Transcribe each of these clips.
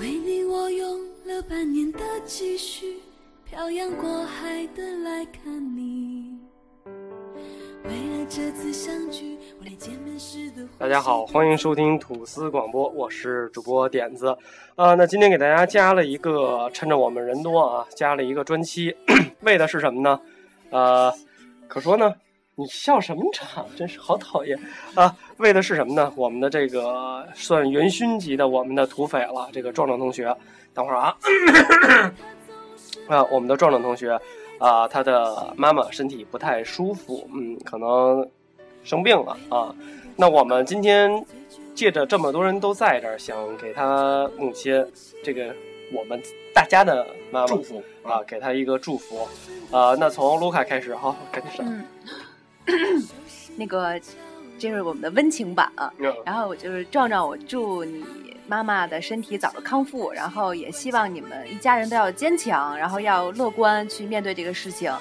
为你我用了半年的积蓄漂洋过海的来看你。为了这次相聚，我连见面时的大家好，欢迎收听吐司广播，我是主播点子。啊、那今天给大家加了一个，趁着我们人多啊，加了一个专辑，为的是什么呢？呃，可说呢，你笑什么场？真是好讨厌啊！为的是什么呢？我们的这个算元勋级的我们的土匪了，这个壮壮同学，等会儿啊，啊，我们的壮壮同学啊，他的妈妈身体不太舒服，嗯，可能生病了啊。那我们今天借着这么多人都在这儿，想给他母亲这个我们大家的妈妈祝福啊，给他一个祝福啊。那从卢卡开始，好，赶紧上。嗯，那个这是我们的温情版啊。嗯然后我就是壮壮，我祝你妈妈的身体早日康复，然后也希望你们一家人都要坚强，然后要乐观去面对这个事情。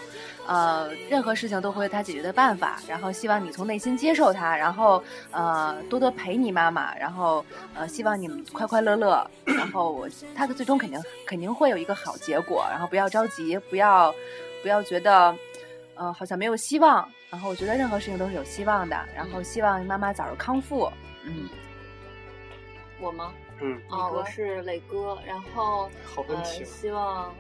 呃，任何事情都会有它解决的办法，然后希望你从内心接受它，然后呃多多陪你妈妈，然后呃希望你们快快乐乐，然后我他的最终肯定肯定会有一个好结果，然后不要着急，不要不要觉得呃好像没有希望，然后我觉得任何事情都是有希望的，然后希望妈妈早日康复，嗯，我吗？嗯，啊，我是磊哥，然后呃，好温情。希望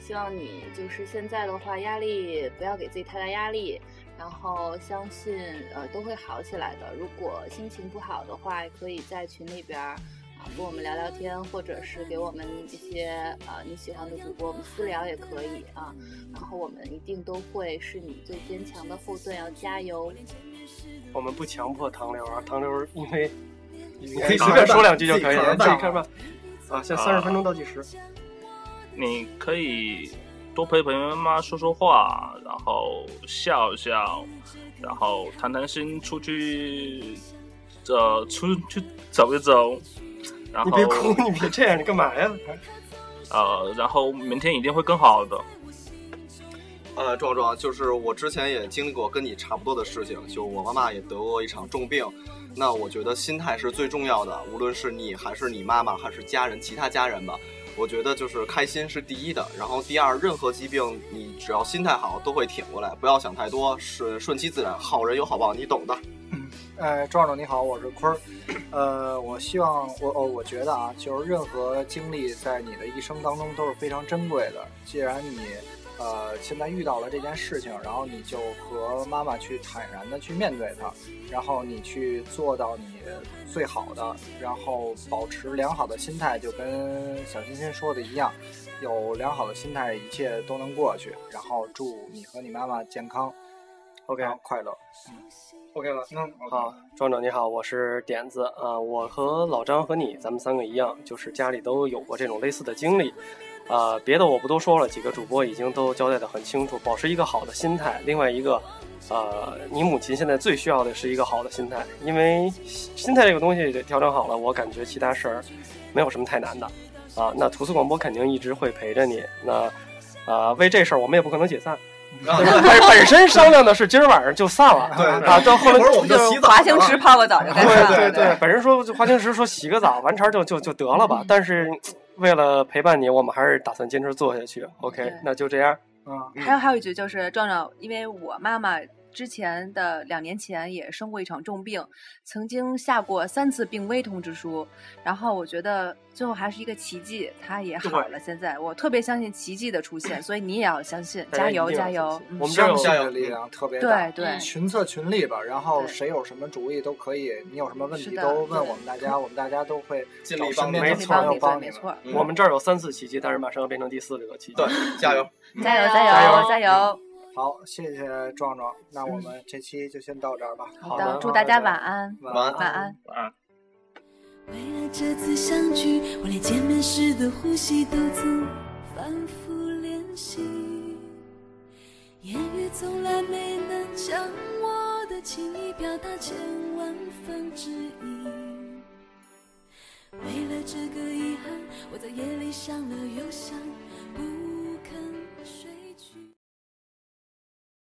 希望你就是现在的话，压力不要给自己太大压力，然后相信呃都会好起来的。如果心情不好的话，也可以在群里边儿啊跟我们聊聊天，或者是给我们一些呃你喜欢的主播，我们私聊也可以啊。然后我们一定都会是你最坚强的后盾，要加油！我们不强迫唐流啊，唐流因为你可以随便说两句就可以了，自己看吧。啊，现在三十分钟倒计时。你可以多陪陪妈妈说说话，然后笑笑，然后谈谈心，出去，呃，出去走一走，然后你别哭，你别这样，你干嘛呀？呃，然后明天一定会更好的。呃，壮壮，就是我之前也经历过跟你差不多的事情，就我妈妈也得过一场重病。那我觉得心态是最重要的，无论是你还是你妈妈还是家人，其他家人吧，我觉得就是开心是第一的。然后第二，任何疾病你只要心态好，都会挺过来，不要想太多，顺顺其自然，好人有好报，你懂的。哎，壮壮你好，我是坤儿。呃，我希望我哦，我觉得啊，就是任何经历在你的一生当中都是非常珍贵的。既然你呃现在遇到了这件事情，然后你就和妈妈去坦然的去面对它，然后你去做到你最好的，然后保持良好的心态，就跟小欣欣说的一样，有良好的心态，一切都能过去。然后祝你和你妈妈健康 OK 快乐。OK 了，嗯，好，壮壮你好，我是点子啊、我和老张和你，咱们三个一样，就是家里都有过这种类似的经历，啊、别的我不多说了，几个主播已经都交代的很清楚，保持一个好的心态，另外一个，呃，你母亲现在最需要的是一个好的心态，因为心态这个东西调整好了，我感觉其他事儿没有什么太难的，啊，那图斯广播肯定一直会陪着你，那，啊、为这事儿我们也不可能解散。本本身商量的是今儿晚上就散了，对啊，到后来就洗澡华清池泡个澡就该对了，对对，本身说华清池说洗个澡完茬儿就就就得了吧，但是为了陪伴你，我们还是打算坚持做下去。OK，那就这样。嗯，还有还有一句就是壮壮，因为我妈妈之前的两年前也生过一场重病，曾经下过三次病危通知书，然后我觉得最后还是一个奇迹，他也好了。现在我特别相信奇迹的出现，所以你也要相信，加油加油我们这儿有相信的力量特别大。对对群策群力吧，然后谁有什么主意都可以，你有什么问题都问我们大家，我们大家都会 尽力帮你没错帮你们。没错，嗯我们这儿有三次奇迹，但是马上要变成第四个奇迹。对，加油！加油加油加油！好，谢谢壮壮，那我们这期就先到这儿吧。好的的，祝大家晚安，晚安晚安。晚安。为了这次相聚，我连见面时的呼吸都曾反复练习，言语从来没能将我的情意表达千万分之一。为了这个遗憾，我在夜里想了又想，